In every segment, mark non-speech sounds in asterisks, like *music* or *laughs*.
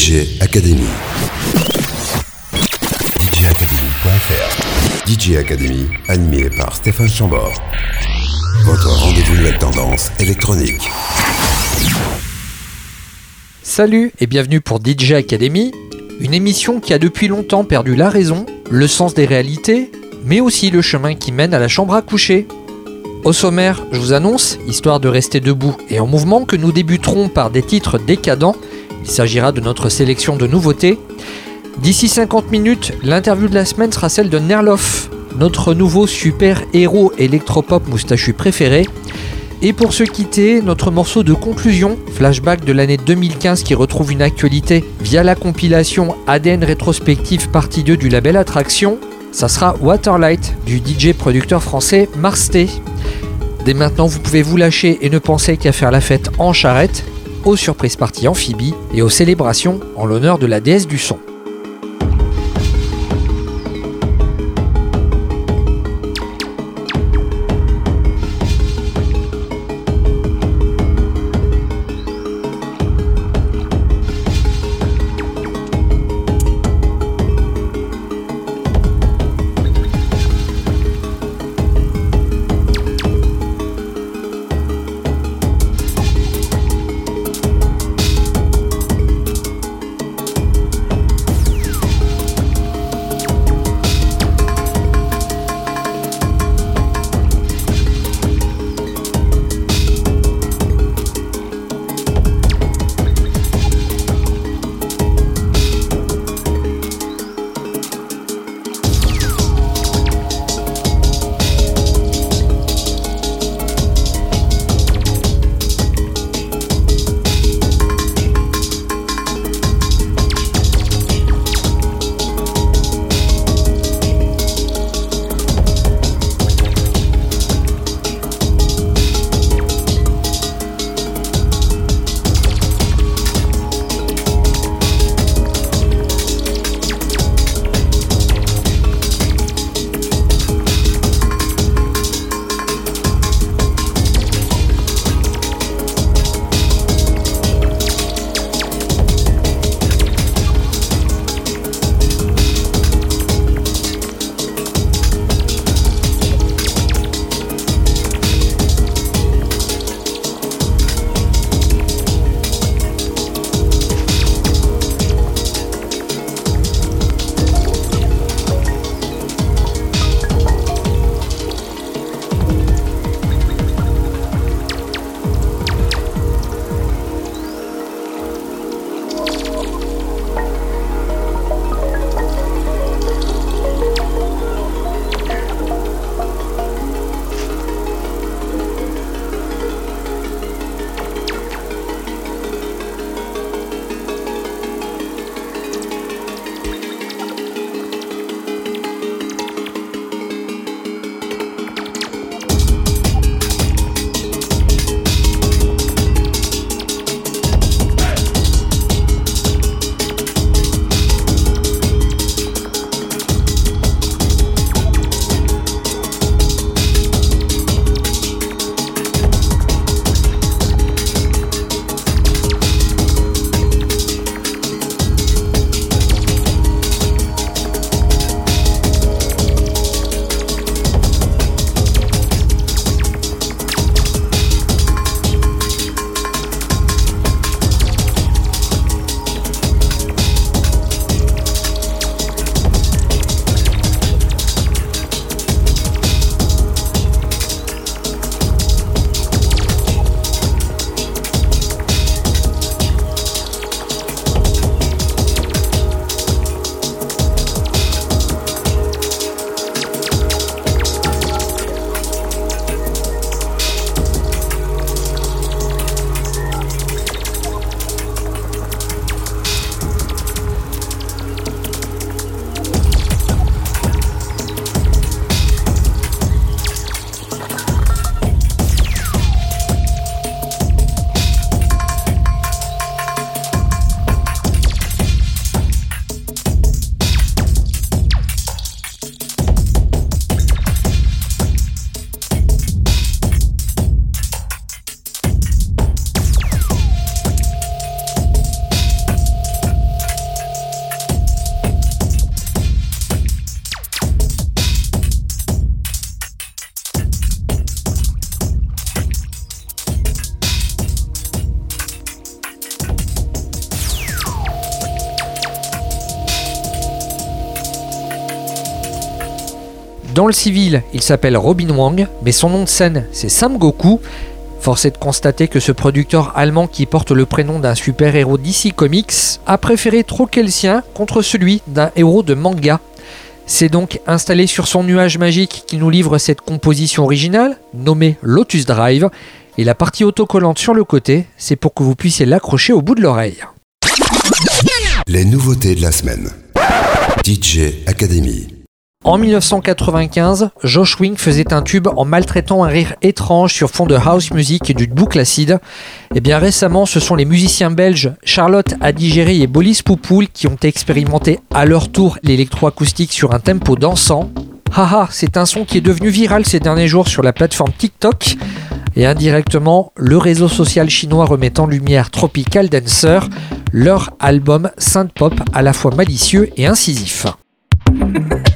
DJ Academy. DJacademy.fr DJ Academy, animé par Stéphane Chambord. Votre rendez-vous de la tendance électronique. Salut et bienvenue pour DJ Academy, une émission qui a depuis longtemps perdu la raison, le sens des réalités, mais aussi le chemin qui mène à la chambre à coucher. Au sommaire, je vous annonce, histoire de rester debout et en mouvement, que nous débuterons par des titres décadents. Il s'agira de notre sélection de nouveautés. D'ici 50 minutes, l'interview de la semaine sera celle de Nerloff, notre nouveau super héros électropop moustachu préféré. Et pour se quitter, notre morceau de conclusion, flashback de l'année 2015 qui retrouve une actualité via la compilation ADN rétrospective partie 2 du label Attraction, ça sera Waterlight du DJ producteur français Marsté. Dès maintenant, vous pouvez vous lâcher et ne penser qu'à faire la fête en charrette, aux surprises parties amphibies et aux célébrations en l'honneur de la déesse du son. Civil, il s'appelle Robin Wang, mais son nom de scène, c'est Sam Goku. Force est de constater que ce producteur allemand qui porte le prénom d'un super-héros d'ici Comics a préféré troquer le sien contre celui d'un héros de manga. C'est donc installé sur son nuage magique qui nous livre cette composition originale, nommée Lotus Drive, et la partie autocollante sur le côté, c'est pour que vous puissiez l'accrocher au bout de l'oreille. Les nouveautés de la semaine. DJ Academy. En 1995, Josh Wing faisait un tube en maltraitant un rire étrange sur fond de house music et du boucle acide. Et bien récemment, ce sont les musiciens belges Charlotte Adigéry et Bolis Poupoul qui ont expérimenté à leur tour l'électroacoustique sur un tempo dansant. Haha, c'est un son qui est devenu viral ces derniers jours sur la plateforme TikTok et indirectement le réseau social chinois remet en lumière Tropical Dancer, leur album synth pop à la fois malicieux et incisif. *laughs*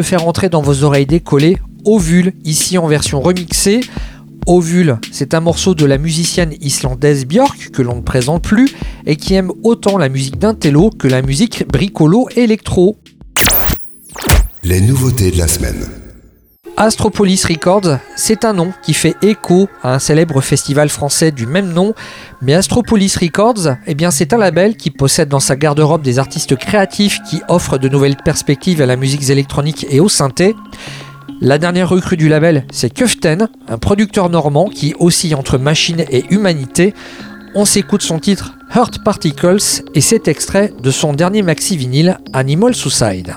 de faire entrer dans vos oreilles décollées Ovule, ici en version remixée. Ovule, c'est un morceau de la musicienne islandaise Björk que l'on ne présente plus et qui aime autant la musique d'intello que la musique bricolo électro. Les nouveautés de la semaine. Astropolis Records, c'est un nom qui fait écho à un célèbre festival français du même nom, mais Astropolis Records, eh bien c'est un label qui possède dans sa garde-robe des artistes créatifs qui offrent de nouvelles perspectives à la musique électronique et au synthé. La dernière recrue du label, c'est Kuften, un producteur normand qui oscille entre machine et humanité. On s'écoute son titre Hurt Particles et cet extrait de son dernier maxi vinyle Animal Suicide.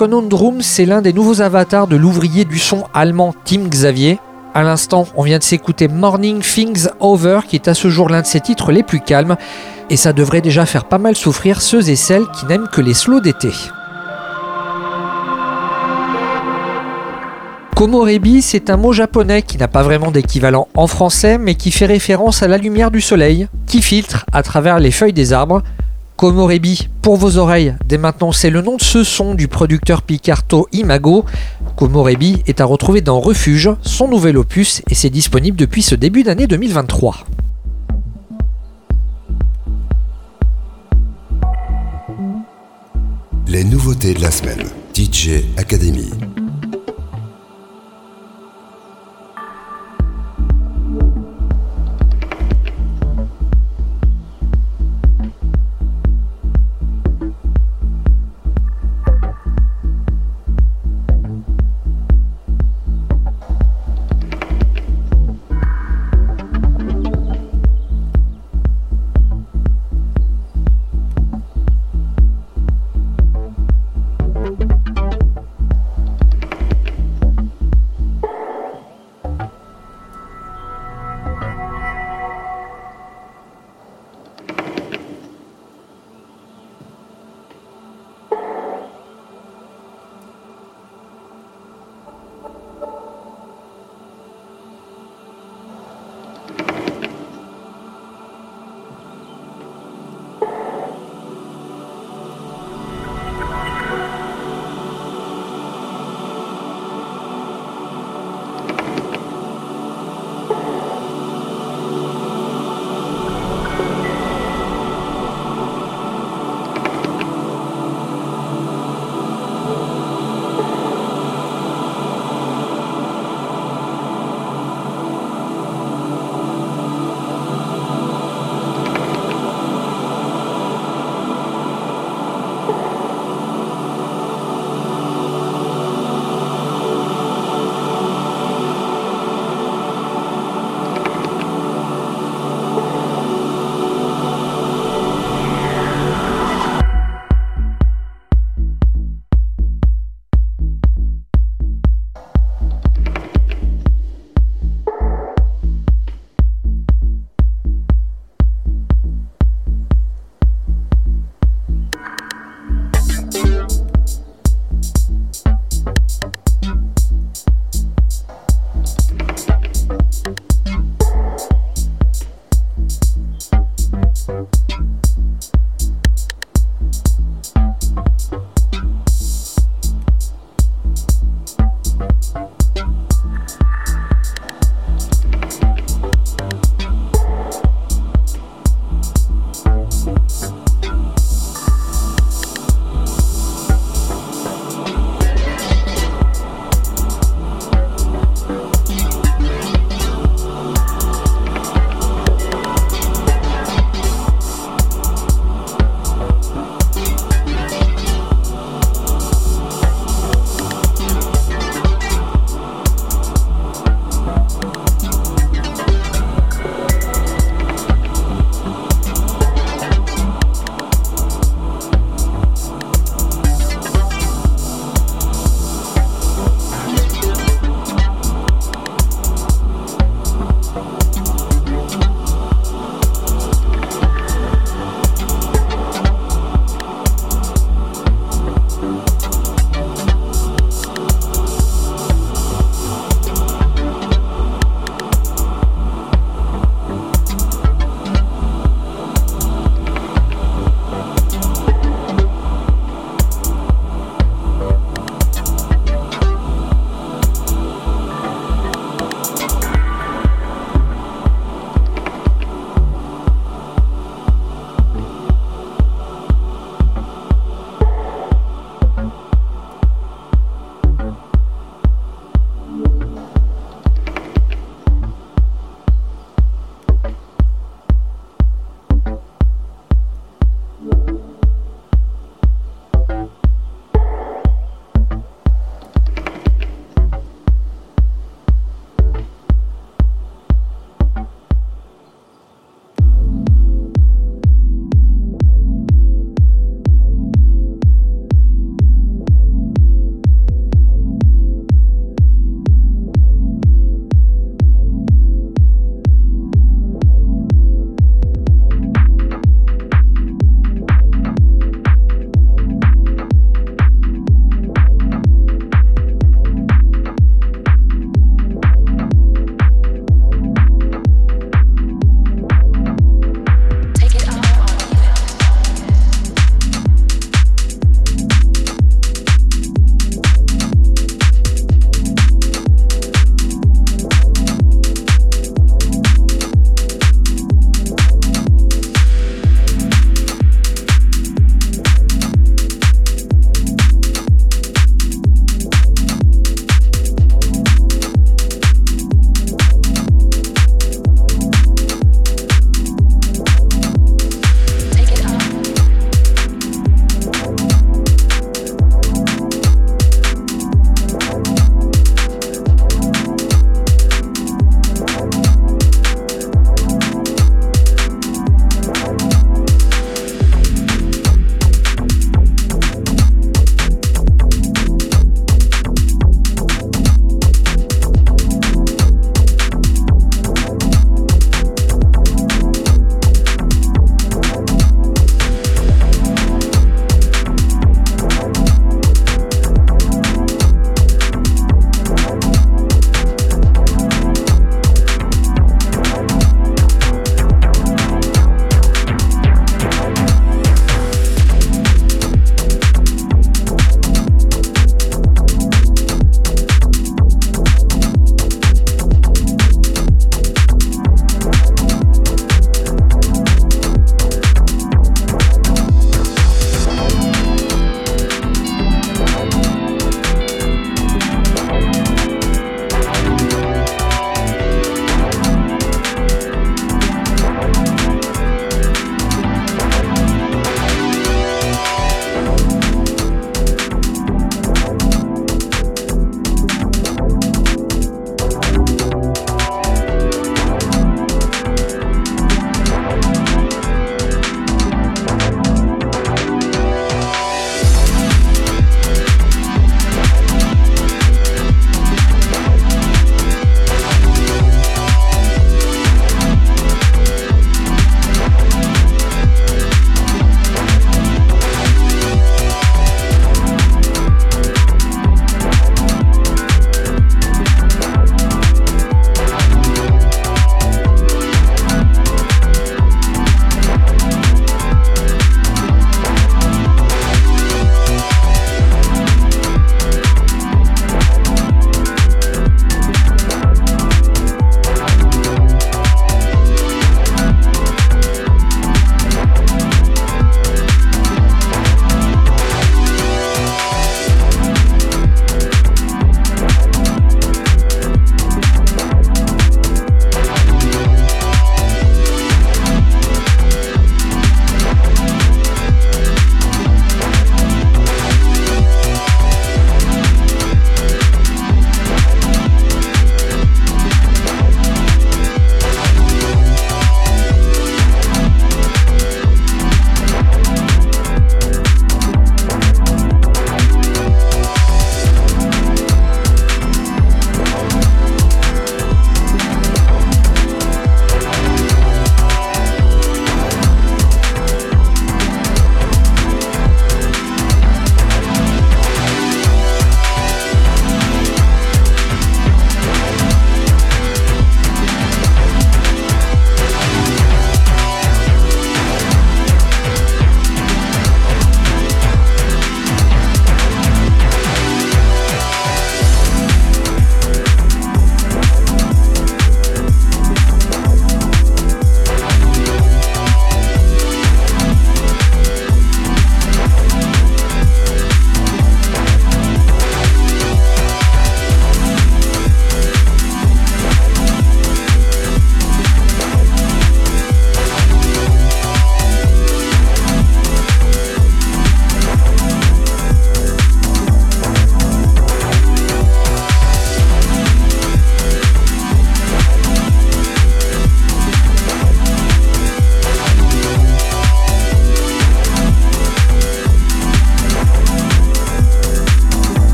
Conundrum, c'est l'un des nouveaux avatars de l'ouvrier du son allemand Tim Xavier. À l'instant, on vient de s'écouter Morning Things Over, qui est à ce jour l'un de ses titres les plus calmes, et ça devrait déjà faire pas mal souffrir ceux et celles qui n'aiment que les slows d'été. Komorebi, c'est un mot japonais qui n'a pas vraiment d'équivalent en français, mais qui fait référence à la lumière du soleil, qui filtre à travers les feuilles des arbres, Komorebi, pour vos oreilles, dès maintenant c'est le nom de ce son du producteur Picarto Imago. Komorebi est à retrouver dans Refuge, son nouvel opus, et c'est disponible depuis ce début d'année 2023. Les nouveautés de la semaine. DJ Academy.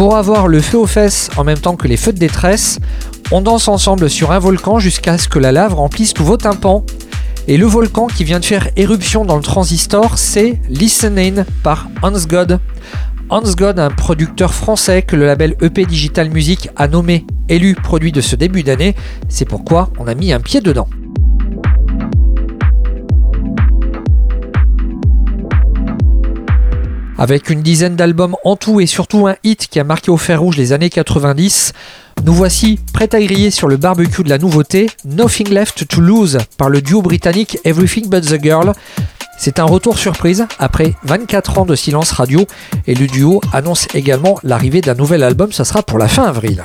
Pour avoir le feu aux fesses en même temps que les feux de détresse, on danse ensemble sur un volcan jusqu'à ce que la lave remplisse tous vos tympans. Et le volcan qui vient de faire éruption dans le transistor, c'est Listening par Hans God. Hans God, un producteur français que le label EP Digital Music a nommé élu produit de ce début d'année, c'est pourquoi on a mis un pied dedans. Avec une dizaine d'albums en tout et surtout un hit qui a marqué au fer rouge les années 90, nous voici prêts à griller sur le barbecue de la nouveauté Nothing Left to Lose par le duo britannique Everything But the Girl. C'est un retour surprise après 24 ans de silence radio et le duo annonce également l'arrivée d'un nouvel album, ça sera pour la fin avril.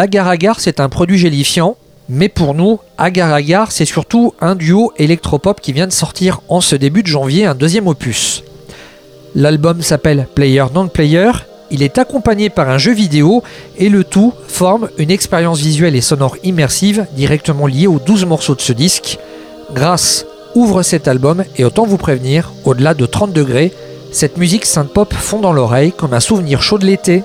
L'agar-agar c'est un produit gélifiant, mais pour nous, agar-agar c'est surtout un duo électropop qui vient de sortir en ce début de janvier un deuxième opus. L'album s'appelle Player Non Player, il est accompagné par un jeu vidéo et le tout forme une expérience visuelle et sonore immersive directement liée aux 12 morceaux de ce disque. Grâce ouvre cet album et autant vous prévenir, au-delà de 30 degrés, cette musique synth-pop fond dans l'oreille comme un souvenir chaud de l'été.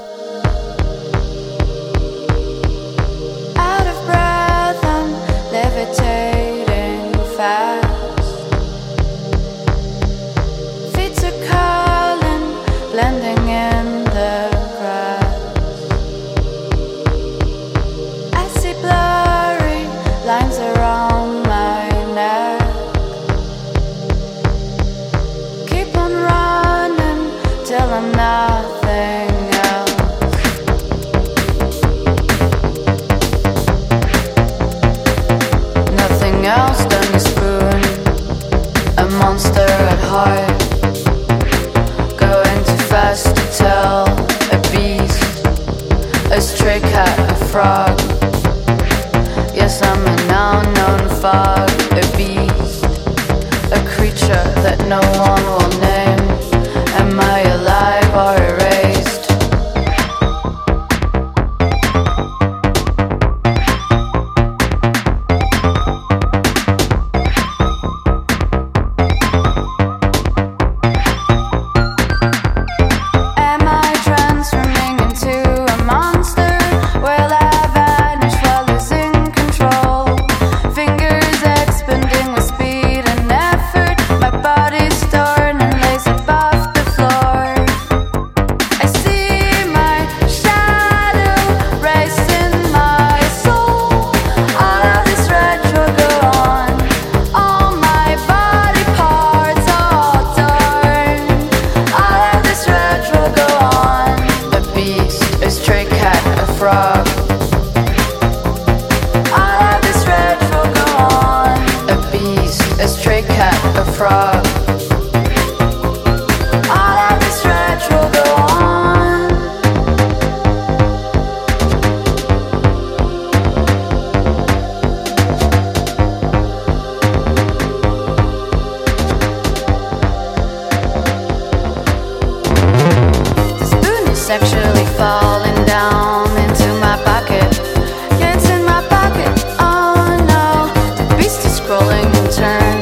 return.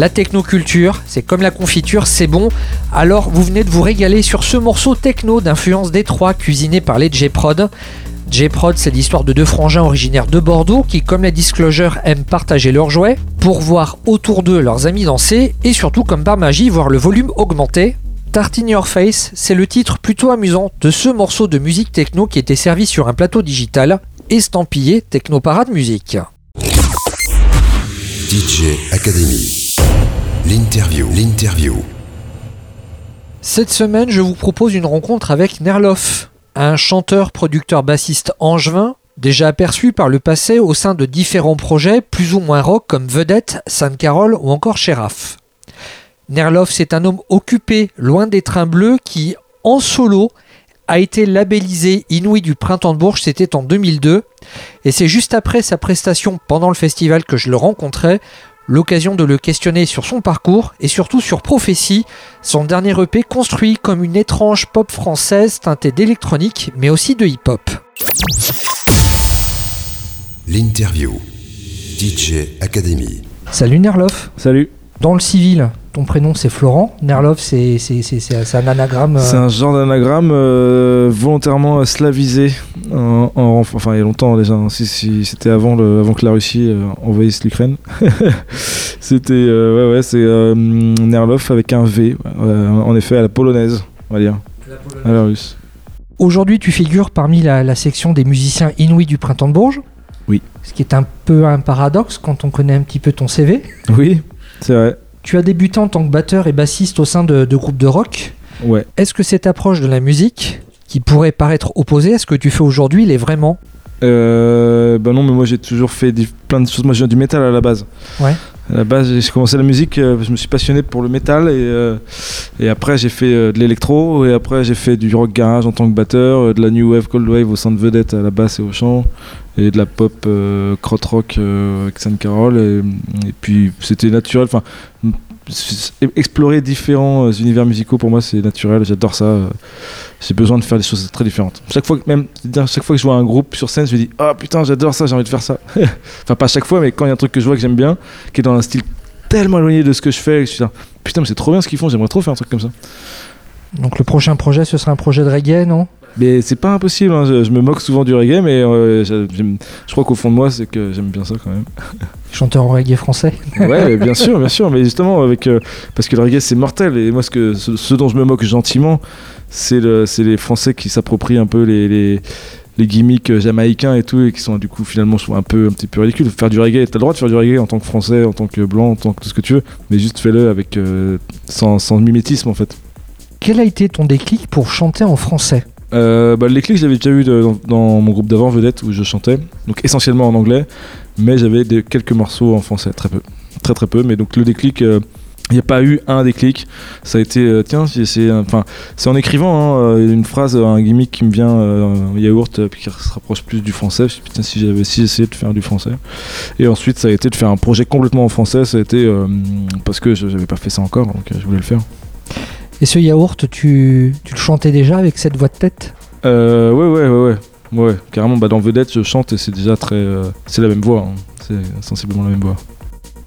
La technoculture, c'est comme la confiture, c'est bon. Alors vous venez de vous régaler sur ce morceau techno d'influence Détroit cuisiné par les J-Prod. J-Prod, c'est l'histoire de deux frangins originaires de Bordeaux qui, comme la Disclosure, aiment partager leurs jouets pour voir autour d'eux leurs amis danser et surtout, comme par magie, voir le volume augmenter. Tartin Your Face, c'est le titre plutôt amusant de ce morceau de musique techno qui était servi sur un plateau digital estampillé Techno Parade Musique. DJ Academy. L'interview. Cette semaine, je vous propose une rencontre avec Nerloff, un chanteur, producteur, bassiste angevin, déjà aperçu par le passé au sein de différents projets plus ou moins rock comme Vedette, Sainte Carole ou encore Sheriff. Nerloff, c'est un homme occupé, loin des trains bleus, qui, en solo, a été labellisé Inouï du Printemps de Bourges, c'était en 2002. Et c'est juste après sa prestation pendant le festival que je le rencontrais, l'occasion de le questionner sur son parcours et surtout sur Prophétie, son dernier EP construit comme une étrange pop française teintée d'électronique mais aussi de hip-hop. L'interview. DJ Academy. Salut Nerloff Salut. Dans le civil, ton prénom c'est Florent, Nerloff c'est c'est- c'est- c'est- c'est un anagramme. euh, C'est un genre d'anagramme euh, volontairement slavisé. En, en- enfin, il y a longtemps déjà. hein. Si, si, C'était avant, le- avant que la Russie euh, envahisse l'Ukraine. *laughs* C'était. euh, ouais, ouais, c'est euh, Nerlov avec un V. euh, en effet, à la polonaise, on va dire. À la russe. Aujourd'hui, tu figures parmi la, la section des musiciens inouïs du Printemps de Bourges. Oui. Ce qui est un peu un paradoxe quand on connaît un petit peu ton CV. Oui, c'est vrai. Tu as débuté en tant que batteur et bassiste au sein de, de groupes de rock. Ouais. Est-ce que cette approche de la musique, qui pourrait paraître opposée à ce que tu fais aujourd'hui, l'est vraiment? Euh, bah non, mais moi j'ai toujours fait des- plein de choses. Moi je viens du métal à la base. Ouais. À la base, j'ai commencé la musique, euh, je me suis passionné pour le métal et, euh, après j'ai fait euh, de l'électro et après j'ai fait du rock garage en tant que batteur, de la new wave, cold wave au sein de Vedette à la basse et au chant et de la pop crot rock avec Sainte Carole et, et puis c'était naturel. Explorer différents euh, univers musicaux pour moi c'est naturel, j'adore ça. euh, j'ai besoin de faire des choses très différentes. Chaque fois que même, chaque fois que je vois un groupe sur scène, je me dis ah putain j'adore ça, j'ai envie de faire ça. *laughs* enfin pas chaque fois, mais quand il y a un truc que je vois que j'aime bien, qui est dans un style tellement éloigné de ce que je fais, je suis là putain mais c'est trop bien ce qu'ils font, j'aimerais trop faire un truc comme ça. Donc le prochain projet, ce sera un projet de reggae, non? Mais c'est pas impossible, hein, je, je me moque souvent du reggae, mais euh, je, crois qu'au fond de moi c'est que j'aime bien ça quand même. *laughs* Chanteur en reggae français. Ouais, bien *laughs* sûr, bien sûr, mais justement avec euh, parce que le reggae c'est mortel et moi ce que ce, ce dont je me moque gentiment, c'est le les Français qui s'approprient un peu les, les les gimmicks euh, jamaïcains et tout et qui sont du coup finalement un peu un petit peu ridicules. Faire du reggae, t'as le droit de faire du reggae en tant que Français, en tant que blanc, en tant que tout ce que tu veux, mais juste fais-le avec euh, sans, sans mimétisme en fait. Quel a été ton déclic pour chanter en français? Euh, bah, les clics, j'avais déjà eu dans, mon groupe d'avant, Vedette, où je chantais, donc essentiellement en anglais, mais j'avais quelques morceaux en français, très peu. Très très peu, mais donc le déclic, euh, il n'y a pas eu un déclic. Ça a été, euh, tiens, c'est en écrivant hein, euh, une phrase, un gimmick qui me vient, euh, yaourt, puis qui se rapproche plus du français. Je me putain, si j'avais si essayé de faire du français. Et ensuite, ça a été de faire un projet complètement en français. Ça a été parce que je n'avais pas fait ça encore, donc je voulais le faire. Et ce yaourt, tu, tu le chantais déjà avec cette voix de tête? Euh, ouais, ouais, ouais, ouais. Ouais, carrément, bah, dans Vedette, je chante et c'est déjà très. euh, c'est la même voix, hein. c'est sensiblement la même voix.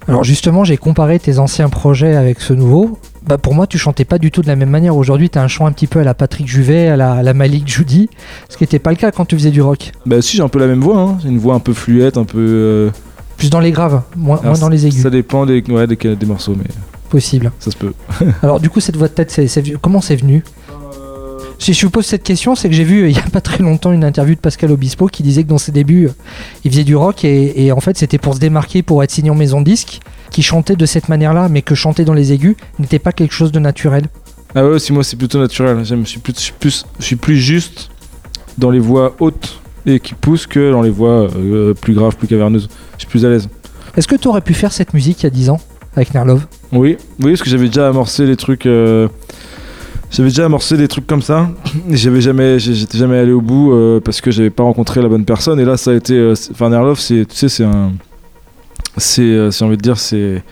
Alors justement, j'ai comparé tes anciens projets avec ce nouveau. Bah pour moi, tu chantais pas du tout de la même manière. Aujourd'hui, tu as un chant un petit peu à la Patrick Juvet, à la, à la Malik Judy, ce qui n'était pas le cas quand tu faisais du rock. Bah, si, j'ai un peu la même voix, hein. une voix un peu fluette, un peu. euh, Plus dans les graves, moins, moins dans les aigus. Ça dépend des, ouais, des, des morceaux, mais Possible. ça se peut. *laughs* Alors du coup, cette voix de tête, c'est, c'est- comment c'est venu? Si je vous pose cette question, c'est que j'ai vu euh, il y a pas très longtemps une interview de Pascal Obispo qui disait que dans ses débuts, euh, il faisait du rock et, et en fait c'était pour se démarquer, pour être signé en maison de disque, qui chantait de cette manière-là, mais que chanter dans les aigus n'était pas quelque chose de naturel. Ah ouais, si moi c'est plutôt naturel. Je suis plus, je suis plus, je suis plus juste dans les voix hautes et qui poussent que dans les voix euh, plus graves, plus caverneuses. Je suis plus à l'aise. Est-ce que tu aurais pu faire cette musique il y a 10 ans? Avec Nerlov Oui, oui, parce que j'avais déjà amorcé les trucs. euh, J'avais déjà amorcé des trucs comme ça. J'avais jamais, j'étais jamais allé au bout euh, parce que j'avais pas rencontré la bonne personne. Et là, ça a été. euh, Enfin, Nerlov, tu sais, c'est un, c'est, si envie de dire, c'est,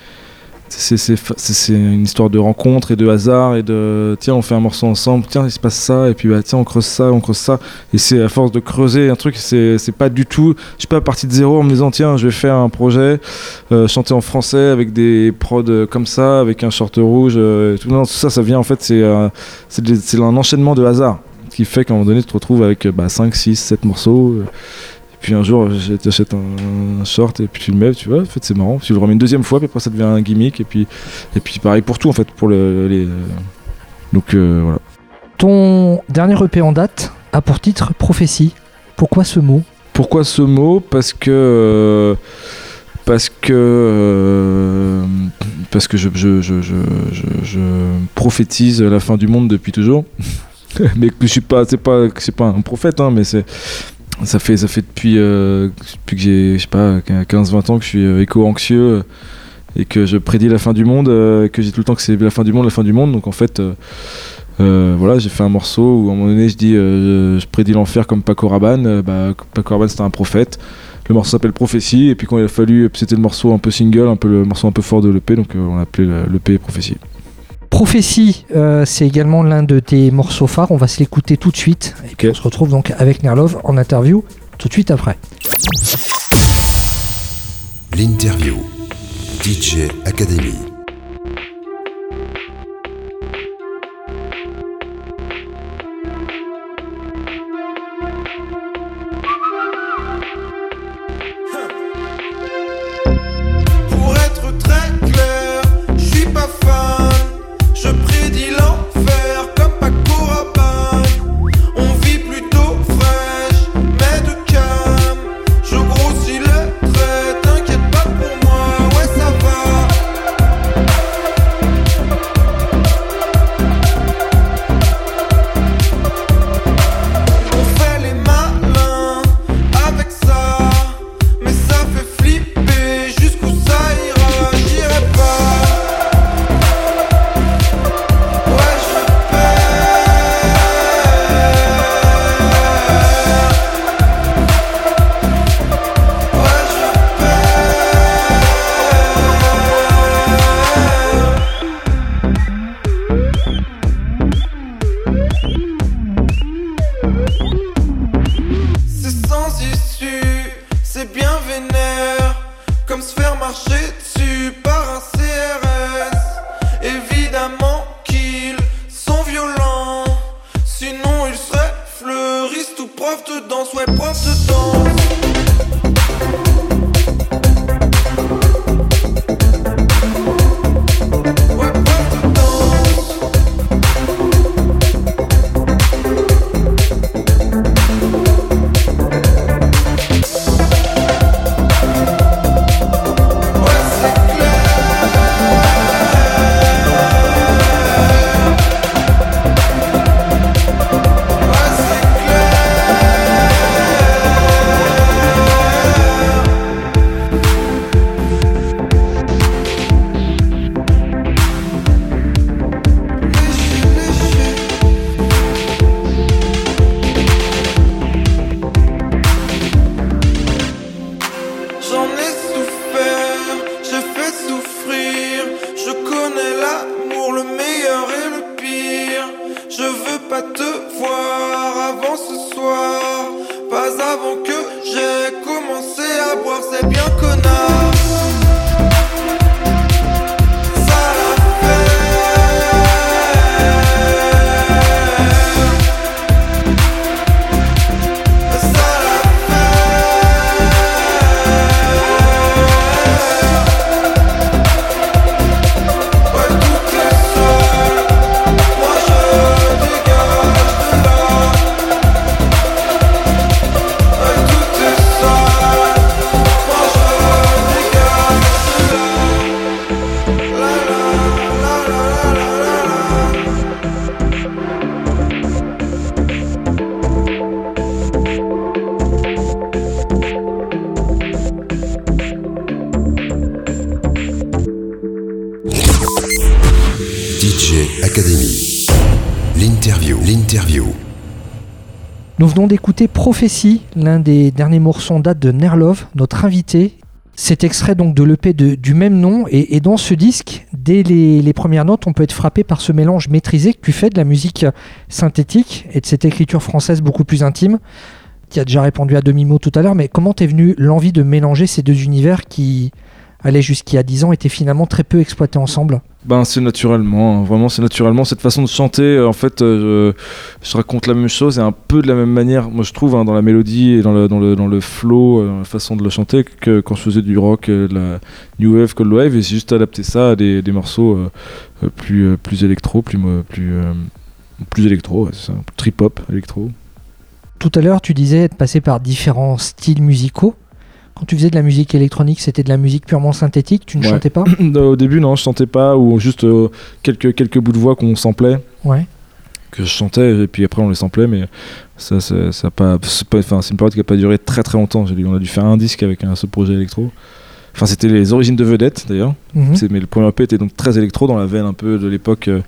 c'est une histoire de rencontre et de hasard et de tiens on fait un morceau ensemble tiens il se passe ça et puis bah tiens on creuse ça on creuse ça. Et c'est à force de creuser un truc c'est pas du tout je suis pas parti de zéro en me disant tiens je vais faire un projet euh, chanter en français avec des prods euh, comme ça avec un short rouge euh, tout. Non tout ça ça vient en fait c'est euh, un enchaînement de hasard qui fait qu'à un moment donné tu te retrouves avec euh, bah, 5 6 7 morceaux puis un jour, je t'achète un, un short et puis tu le mets, tu vois, en fait c'est marrant. Tu le remets une deuxième fois, puis après ça devient un gimmick, et puis, et puis pareil pour tout en fait, pour le, les. euh, Donc euh, voilà. Ton dernier EP en date a pour titre Prophétie. Pourquoi ce mot? Pourquoi ce mot? Parce que. euh, parce que. euh, parce que je, je, je, je, je, je prophétise la fin du monde depuis toujours. *laughs* mais que je suis pas. C'est pas, c'est pas un prophète, hein, mais c'est. Ça fait, ça fait depuis, euh, depuis que j'ai, je sais pas, 15-20 ans que je suis euh, éco-anxieux euh, et que je prédis la fin du monde, que j'ai tout le temps que c'est la fin du monde, la fin du monde. Donc en fait, voilà, j'ai fait un morceau où à un moment donné je dis je, prédis l'enfer comme Paco Rabanne. Bah, Paco Rabanne c'était un prophète. Le morceau s'appelle Prophétie et puis quand il a fallu, c'était le morceau un peu single, un peu le morceau un peu fort de l'EP, donc on l'a appelé le- l'EP Prophétie. Prophétie, euh, c'est également l'un de tes morceaux phares. On va se l'écouter tout de suite. Et puis on se retrouve donc avec Nerlov en interview tout de suite après. L'interview. DJ Academy. Prophétie, l'un des derniers morceaux en date de Nerlov, notre invité. cet extrait donc de l'EP du même nom. Et, et dans ce disque, dès les, les premières notes, on peut être frappé par ce mélange maîtrisé que tu fais de la musique synthétique et de cette écriture française beaucoup plus intime. Tu as déjà répondu à demi-mot tout à l'heure, mais comment t'es venu l'envie de mélanger ces deux univers qui allaient jusqu'il y a 10 ans étaient finalement très peu exploités ensemble Ben c'est naturellement, hein, vraiment c'est naturellement cette façon de chanter. euh, En fait, euh, je, raconte la même chose et un peu de la même manière. Moi, je trouve hein, dans la mélodie et dans le dans le dans le flow, euh, dans la façon de le chanter, que quand je faisais du rock, de la new wave, cold wave, et j'ai juste adapté ça à des, des morceaux euh, plus plus électro, plus plus euh, plus électro, ouais, c'est ça, trip hop électro. Tout à l'heure, tu disais être passé par différents styles musicaux. Quand tu faisais de la musique électronique, c'était de la musique purement synthétique, tu ne Ouais. chantais pas *clears throat* Au début, non, je chantais pas ou juste euh, quelques quelques bouts de voix qu'on samplait. Ouais. que je chantais et puis après on les samplait mais ça ça, pas c'est une période qui a pas duré très très longtemps on a dû faire un disque avec un seul projet électro enfin c'était les origines de vedette d'ailleurs Mhm. Mais le premier EP était donc très électro dans la veine un peu de l'époque euh,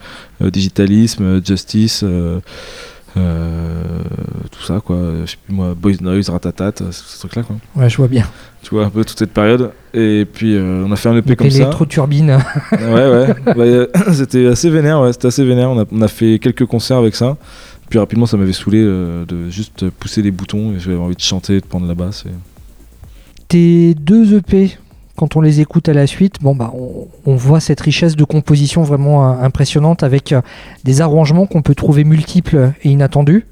euh, digitalisme justice euh, tout ça quoi je sais plus moi Boys Noise Ratatat euh, ce truc là quoi Ouais, je vois bien. tu vois un peu toute cette période et puis euh, on a fait un EP Donc comme ça L'électro-turbine. *laughs* ouais, ouais. Bah, euh, *coughs* c'était assez vénère, ouais. C'était assez vénère. On a, on a fait quelques concerts avec ça. Puis rapidement, ça m'avait saoulé euh, de juste pousser des boutons et j'avais envie de chanter, de prendre la basse. et- Tes deux EP, quand on les écoute à la suite, bon bah on, voit cette richesse de composition vraiment euh, impressionnante avec euh, des arrangements qu'on peut trouver multiples et inattendus.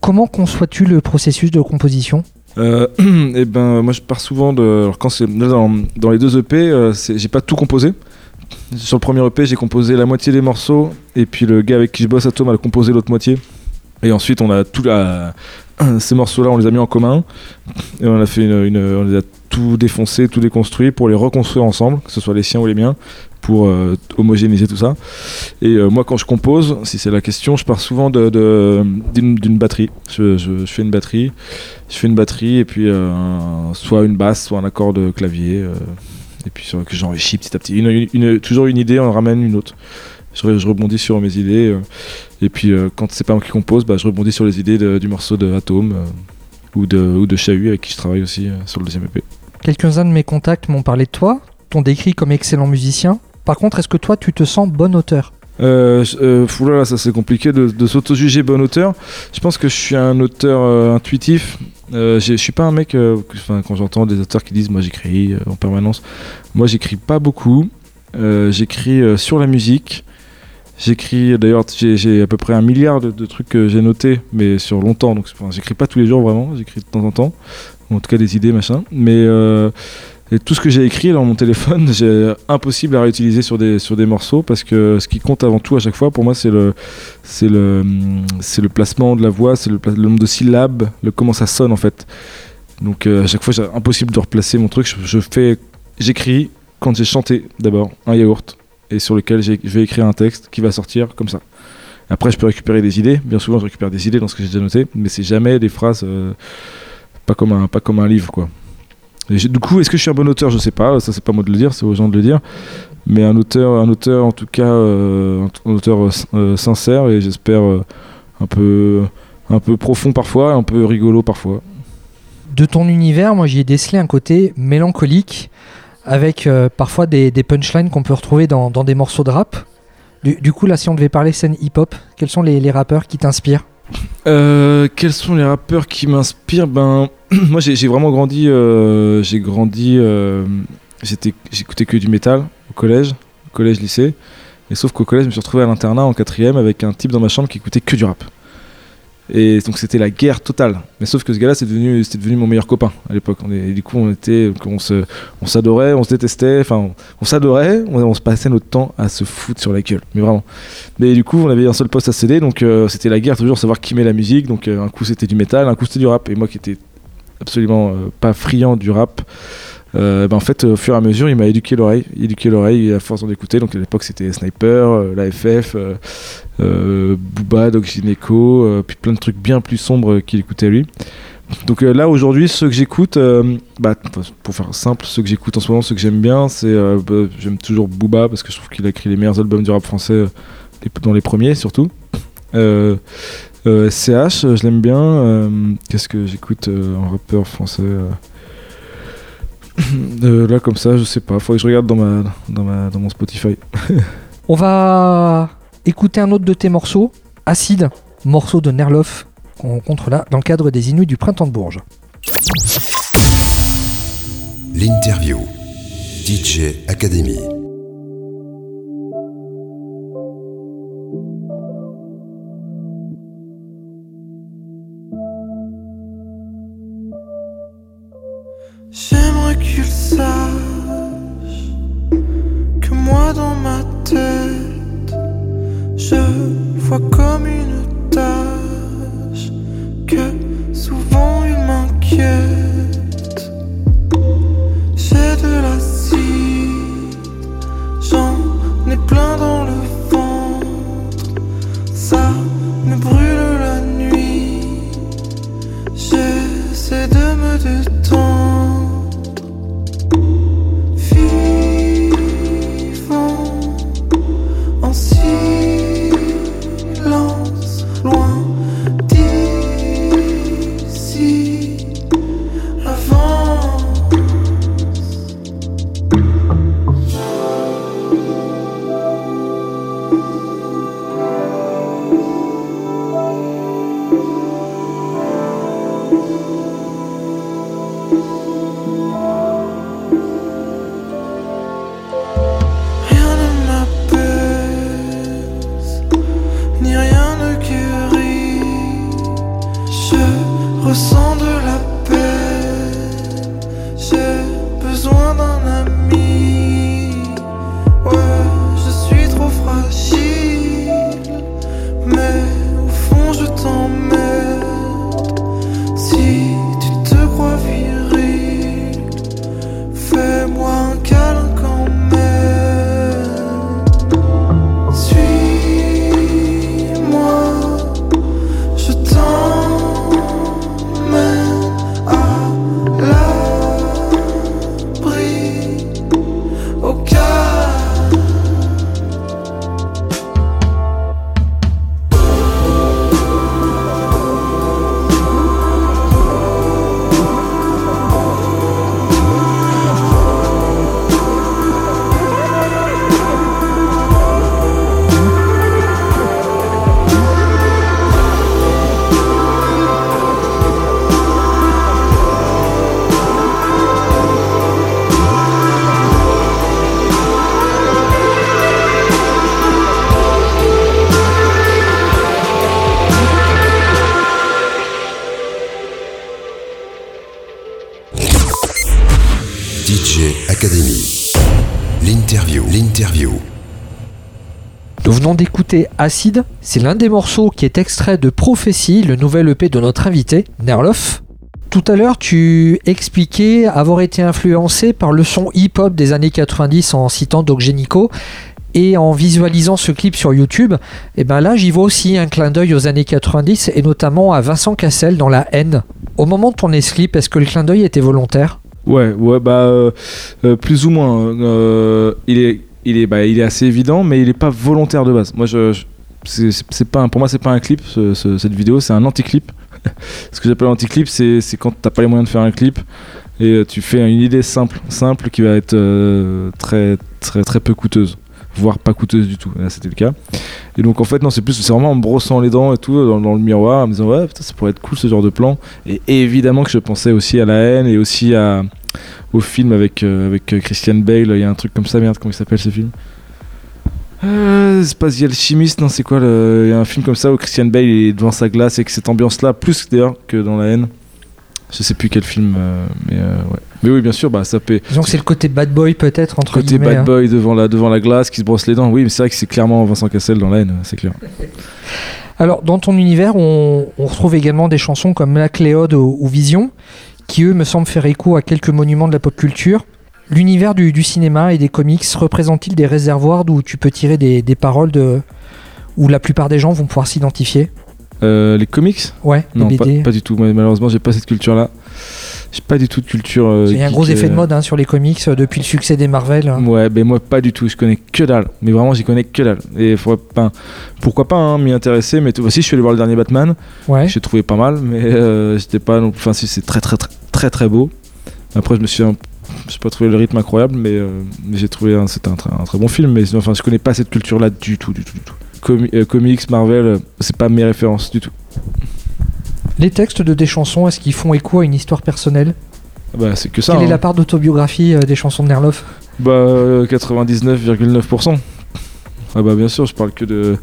Comment conçois-tu le processus de composition? Euh, et *clears throat* ben, moi, je pars souvent de. Dans, dans les deux EP, j'ai pas tout composé. Sur le premier EP, j'ai composé la moitié des morceaux et puis le gars avec qui je bosse, Atom, a composé l'autre moitié. Et ensuite, on a tout la... *clears throat* ces morceaux-là, on les a mis en commun et on a fait on les a tout défoncé, tout déconstruit pour les reconstruire ensemble, que ce soit les siens ou les miens, pour euh, homogénéiser tout ça. Et euh, moi, quand je compose, si c'est la question, je pars souvent d'une batterie. Je, fais une batterie, je fais une batterie et puis euh, soit une basse, soit un accord de clavier. et puis que j'enrichis petit à petit. Toujours une idée, on ramène une autre. Je, re- je rebondis sur mes idées. euh, et puis euh, quand c'est pas moi qui compose, bah, je rebondis sur les idées de- du morceau de Atom euh, ou de, ou de Chahut avec qui je travaille aussi sur le deuxième EP. Quelques-uns de mes contacts m'ont parlé de toi, t'ont décrit comme excellent musicien. Par contre, est-ce que toi tu te sens bon auteur? Euh, euh, fou, là, là, ça c'est compliqué de, de s'auto-juger bon auteur. Je pense que je suis un auteur euh, intuitif. Euh, je suis pas un mec. euh, que- 'fin, quand j'entends des auteurs qui disent moi j'écris en permanence, moi j'écris pas beaucoup. J'écris sur la musique. J'écris d'ailleurs j'ai j'ai à peu près un milliard de, trucs que j'ai notés, mais sur longtemps. Donc enfin, j'écris pas tous les jours vraiment. J'écris de temps en temps, en tout cas des idées machin. Mais euh, tout ce que j'ai écrit dans mon téléphone, *laughs* j'ai impossible à réutiliser sur des, sur des morceaux parce que ce qui compte avant tout à chaque fois, pour moi, c'est le, le, le placement de la voix, c'est le, nombre de syllabes, le comment ça sonne en fait. Donc euh, à chaque fois, c'est impossible de replacer mon truc. Je, j'écris quand j'ai chanté d'abord un yaourt et sur lequel je vais écrire un texte qui va sortir comme ça. Après, je peux récupérer des idées. Bien souvent, je récupère des idées dans ce que j'ai déjà noté, mais c'est jamais des phrases euh, pas comme un, pas comme un livre quoi. Du coup, est-ce que je suis un bon auteur? Je sais pas, ça c'est pas moi de le dire, c'est aux gens de le dire. Mais un auteur, un auteur en tout cas, euh, un auteur euh, sin- sincère et j'espère un peu, un peu profond parfois, un peu rigolo parfois. De ton univers, moi j'y ai décelé un côté mélancolique avec euh, parfois des, punchlines qu'on peut retrouver dans, des morceaux de rap. Du, coup, là, si on devait parler scène hip-hop, quels sont les, rappeurs qui t'inspirent? Euh, quels sont les rappeurs qui m'inspirent? Ben, *clears throat* moi j'ai vraiment grandi, euh, j'ai grandi, j'écoutais que du métal au collège, au collège lycée. Et sauf qu'au collège, je me suis retrouvé à l'internat en quatrième avec un type dans ma chambre qui écoutait que du rap. Et donc c'était la guerre totale. Mais sauf que ce gars-là, c'est devenu, c'était devenu mon meilleur copain à l'époque. Et du coup, on était, on se, on s'adorait, on se détestait. Enfin, on, s'adorait. On, se passait notre temps à se foutre sur la gueule. Mais vraiment. Mais du coup, on avait un seul poste à céder, donc euh, c'était la guerre toujours, savoir qui met la musique. Donc euh, un coup c'était du métal, un coup c'était du rap. Et moi qui étais absolument euh, pas friand du rap, ben, en fait, au fur et à mesure, il m'a éduqué l'oreille, éduqué l'oreille à force d'en. Donc à l'époque, c'était Sniper, euh, l'AFF, euh, euh, Booba, Doc Gineco, euh, puis plein de trucs bien plus sombres qu'il écoutait lui. Donc euh, là aujourd'hui, ceux que j'écoute, euh, bah, pour faire simple, ceux que j'écoute en ce moment, ceux que j'aime bien, c'est euh, bah, j'aime toujours Booba parce que je trouve qu'il a écrit les meilleurs albums du rap français, euh, dans les premiers surtout. Euh, euh, euh, je l'aime bien. Euh, Qu'est-ce que j'écoute euh, en rappeur français *laughs* euh là, comme ça, je sais pas. Faudrait que je regarde dans, ma, dans, ma, dans mon Spotify. *laughs* On va écouter un autre de tes morceaux, Acide, morceau de Nerloff qu'on rencontre là dans le cadre des Inuits du Printemps de Bourges. L'interview. DJ Academy. J'aimerais qu'il sache que moi dans ma tête, je vois comme une tâche venons d'écouter Acide, c'est l'un des morceaux qui est extrait de Prophétie, le nouvel EP de notre invité, Nerloff. Tout à l'heure, tu expliquais avoir été influencé par le son hip-hop des années 90 en citant Doc Génico et en visualisant ce clip sur YouTube. Et ben là, j'y vois aussi un clin d'œil aux années 90 et notamment à Vincent Cassel dans La haine. Au moment de tourner ce clip, est-ce que le clin d'œil était volontaire? Ouais, ouais, bah, euh, euh, plus ou moins. euh, il est, il est, bah, il est assez évident, mais il est pas volontaire de base. Moi, je, c'est, pas, pour moi, c'est pas un clip. ce- ce- cette vidéo, c'est un anti-clip. *laughs* ce que j'appelle anti-clip, c'est, quand t'as pas les moyens de faire un clip et euh, tu fais une idée simple, simple qui va être euh, très, très, très peu coûteuse, voire pas coûteuse du tout. Là, c'était le cas. Et donc, en fait, non, c'est plus, c'est vraiment en me brossant les dents et tout dans, le miroir, en me disant ouais, ça pourrait être cool ce genre de plan. Et évidemment que je pensais aussi à la haine et aussi à au film avec, euh, avec euh, Christian Bale. Il y a un truc comme ça, merde, comment il s'appelle ce film euh, c'est pas The Alchemist, non, c'est quoi le- Il y a un film comme ça où Christian Bale est devant sa glace avec cette ambiance-là, plus d'ailleurs que dans La haine. Je sais plus quel film, euh, mais euh, ouais. Mais oui, bien sûr, bah, ça. Disons que c'est le côté bad boy peut-être entre Côté bad hein. boy devant la, devant la glace qui se brosse les dents. Oui, mais c'est vrai que c'est clairement Vincent Cassel dans La haine, c'est clair. Alors, dans ton univers, on, on retrouve également des chansons comme La Cléode ou, ou Vision, qui eux me semblent faire écho à quelques monuments de la pop culture. L'univers du, cinéma et des comics représente-t-il des réservoirs d'où tu peux tirer des, des paroles de, où la plupart des gens vont pouvoir s'identifier? Euh, les comics Ouais, les Non, pas, BD. pas du tout. Moi, malheureusement, j'ai pas cette culture-là. J'ai pas du tout de culture. euh, Il y a un gros effet de euh, mode hein, sur les comics euh, depuis le succès des Marvel. hein. Ouais, ben moi pas du tout, je connais que dalle. Mais vraiment, j'y connais que dalle. Et pas, pourquoi pas hein, m'y intéresser, mais aussi je suis allé voir le dernier Batman, Ouais. j'ai trouvé pas mal, mais j'étais pas Enfin, si c'est très très très très très beau. Après, je me suis un J'ai pas trouvé le rythme incroyable, mais, euh, mais j'ai trouvé un, c'était un, très- un très bon film. Mais enfin, je connais pas cette culture-là du tout, du tout, du tout. Comi- euh, comics, Marvel, euh, c'est pas mes références du tout. Les textes de des chansons, est-ce qu'ils font écho à une histoire personnelle? Ah Bah, c'est que ça. Quelle est hein. la part d'autobiographie euh, des chansons de Nerloff? Bah, euh, 99,9%. Ah bah bien sûr, je parle que de...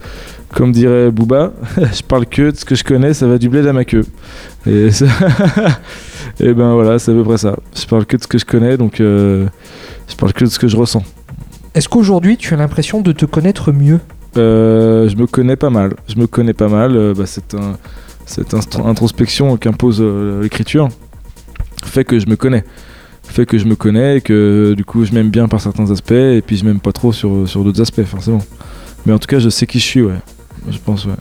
Comme dirait Booba, *laughs* je parle que de ce que je connais, ça va du bled à ma queue. Et, ça- *laughs* et ben voilà, c'est à peu près ça. Je parle que de ce que je connais, donc euh, je parle que de ce que je ressens. Est-ce qu'aujourd'hui tu as l'impression de te connaître mieux? Euh, je me connais pas mal. Je me connais pas mal. euh, bah, cette, instro- introspection qu'impose euh, l'écriture fait que je me connais. Fait que je me connais et que du coup je m'aime bien par certains aspects et puis je m'aime pas trop sur, sur d'autres aspects forcément. Mais en tout cas je sais qui je suis ouais. Je pense ouais.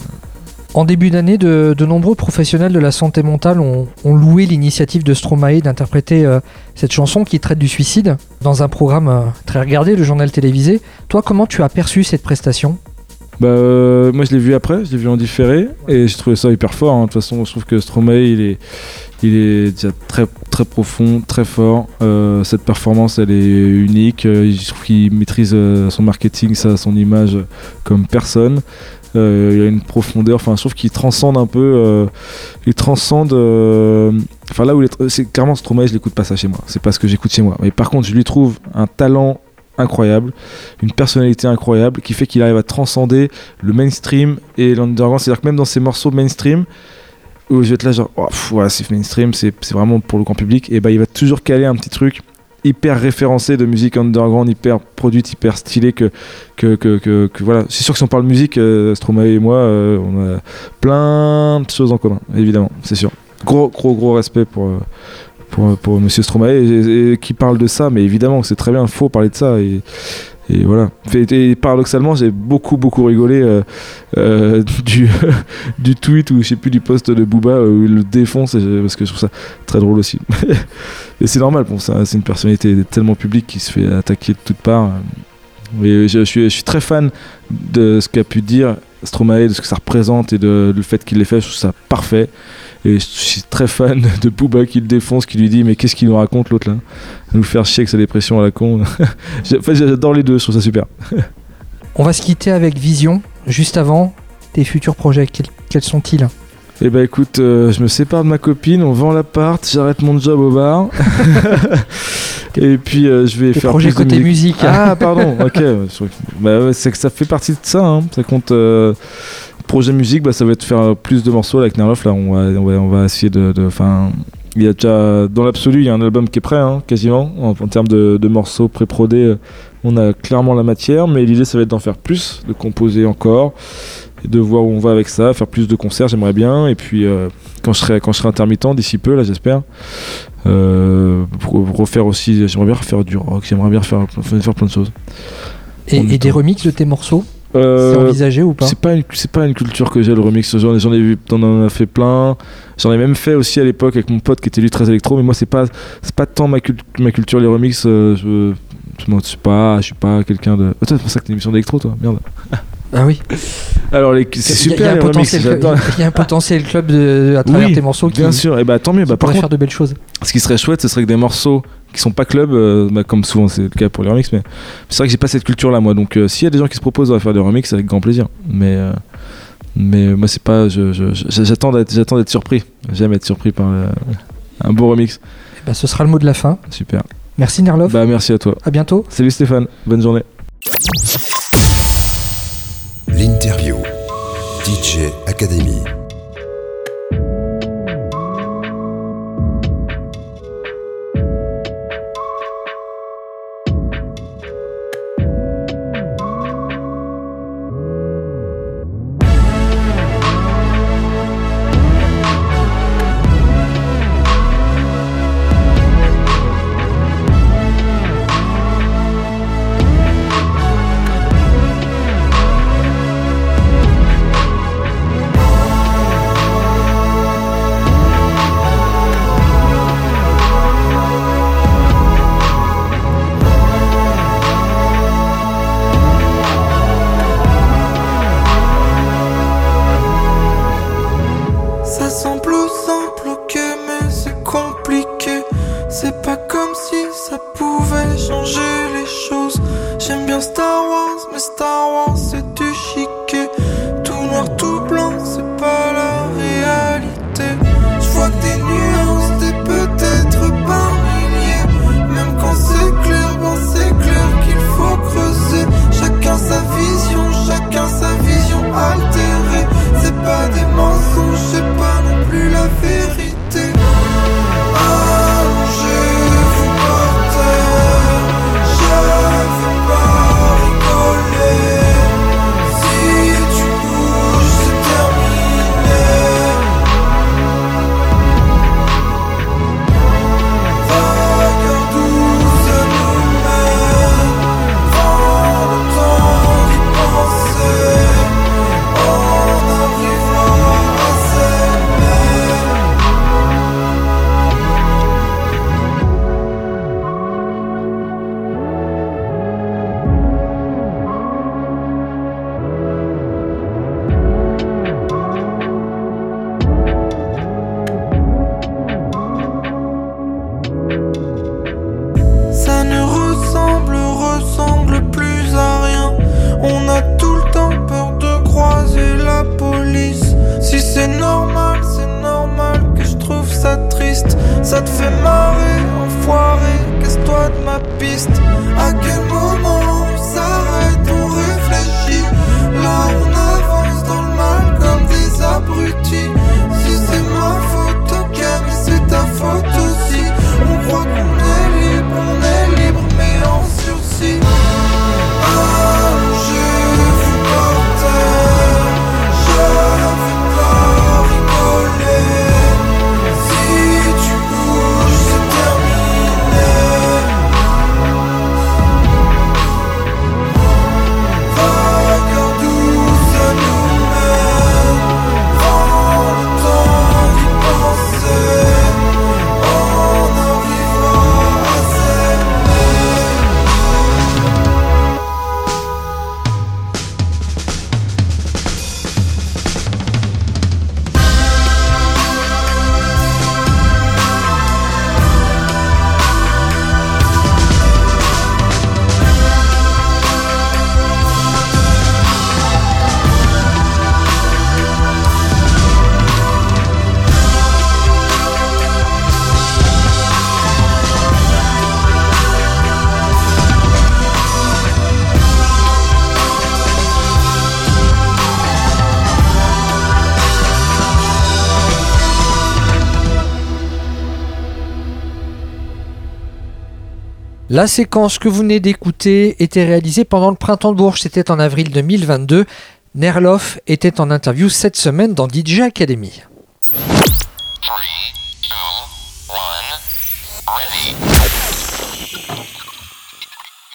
En début d'année, de, nombreux professionnels de la santé mentale ont, loué l'initiative de Stromae d'interpréter euh, cette chanson qui traite du suicide dans un programme euh, très regardé, le journal télévisé. Toi, comment tu as perçu cette prestation? Bah, euh, moi je l'ai vu après, je l'ai vu en différé et j'ai trouvé ça hyper fort. hein. De toute façon, je trouve que Stromae il est, il est déjà très, très profond, très fort. Euh, cette performance elle est unique. Euh, je trouve qu'il maîtrise son marketing, son image comme personne. Il a une profondeur, enfin je trouve qu'il transcende un peu, il transcende, enfin là où c'est clairement Stromae je l'écoute pas ça chez moi, c'est pas ce que j'écoute chez moi. Mais par contre je lui trouve un talent incroyable, une personnalité incroyable qui fait qu'il arrive à transcender le mainstream et l'underground. C'est-à-dire que même dans ses morceaux mainstream, où je vais être là genre, oh, c'est mainstream, c'est vraiment pour le grand public, et bah il va toujours caler un petit truc hyper référencé de musique underground, hyper produite, hyper stylé que, que, que, que, que voilà. C'est sûr que si on parle musique, euh, Stromae et moi, euh, on a plein de choses en commun, évidemment, c'est sûr. Gros, gros, gros respect pour, euh, pour, pour Monsieur Stromae qui parle de ça, mais évidemment, c'est très bien, il faut parler de ça. Et, voilà. Paradoxalement, j'ai beaucoup, beaucoup rigolé euh, euh, *laughs* du, tweet ou je sais plus du post de Booba où il le défonce parce que je trouve ça très drôle aussi. *laughs* et c'est normal, bon, c'est une personnalité tellement publique qui se fait attaquer de toutes parts. Et je suis, je suis très fan de ce qu'a pu dire Stromae, de ce que ça représente et de, le fait qu'il l'ait fait. Je trouve ça parfait. Et je suis très fan de Booba qui le défonce, qui lui dit Mais qu'est-ce qu'il nous raconte l'autre là? Nous faire chier avec sa dépression à la con. *laughs* J'adore les deux, je trouve ça super. On va se quitter avec Vision. Juste avant, tes futurs projets, quels sont-ils? Eh ben écoute, euh, je me sépare de ma copine, on vend l'appart, j'arrête mon job au bar. *laughs* et puis euh, je vais faire de côté musique. Ah pardon, ok. *laughs* bah ouais, c'est que ça fait partie de ça. hein. Ça compte. euh, projet musique, bah, ça va être faire plus de morceaux avec Nerloff. Là, on va, on va, on va essayer de. Enfin, il y a déjà dans l'absolu, il y a un album qui est prêt, hein, quasiment en, en termes de, de morceaux pré-prodés. On a clairement la matière, mais l'idée, ça va être d'en faire plus, de composer encore, de voir où on va avec ça, faire plus de concerts. J'aimerais bien, et puis euh, quand je serai quand je serai intermittent d'ici peu, là, j'espère. Euh, refaire aussi, j'aimerais bien refaire du rock, j'aimerais bien faire, faire plein de choses. Et, des remixes de tes morceaux Euh, C'est envisagé ou pas c'est pas une c'est pas une culture que j'ai le remix j'en j'en ai vu on en a fait plein j'en ai même fait aussi à l'époque avec mon pote qui était lui très électro mais moi c'est pas c'est pas tant ma, cul- ma culture les remix euh, je je je sais pas je suis pas quelqu'un de Attends, c'est pour ça que t'as une émission d'électro toi merde Ah oui. alors les c'est a- il y a super un les remix potentiel- Il y a un potentiel club de, à travers Oui, tes morceaux qui, bien sûr. Et bah tant mieux. bah par contre faire de belles choses. ce qui serait chouette ce serait que des morceaux qui sont pas club euh, bah, comme souvent c'est le cas pour les remix mais c'est vrai que j'ai pas cette culture là moi. Donc euh, s'il y a des gens qui se proposent de faire des remix avec grand plaisir. Mais euh, mais moi c'est pas j'attends d'être j'attends d'être surpris. J'aime être surpris par un beau remix. Eh ben, ce sera le mot de la fin. super. Merci Nerlov. bah merci à toi. À bientôt. salut Stéphane. Bonne journée L'interview. DJ Academy. La séquence que vous venez d'écouter était réalisée pendant le printemps de Bourges, c'était en avril 2022. Nerloff était en interview cette semaine dans DJ Academy.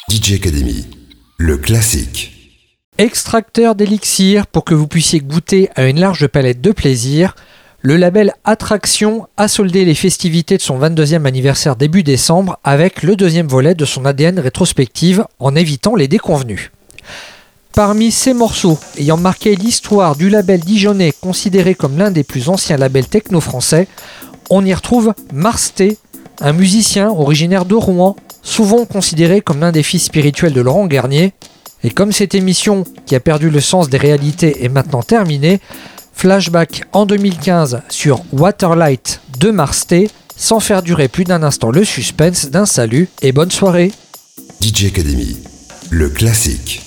DJ Academy, le classique. Extracteur d'élixir pour que vous puissiez goûter à une large palette de plaisirs, le label Attraction a soldé les festivités de son 22e anniversaire début décembre avec le deuxième volet de son ADN rétrospective en évitant les déconvenus. Parmi ces morceaux ayant marqué l'histoire du label dijonnais considéré comme l'un des plus anciens labels techno français, on y retrouve Mars un musicien originaire de Rouen, souvent considéré comme l'un des fils spirituels de Laurent Garnier. Et comme cette émission qui a perdu le sens des réalités est maintenant terminée, flashback en 2015 sur Waterlight de Mars T, sans faire durer plus d'un instant le suspense d'un salut et bonne soirée. DJ Academy, le classique.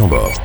Animé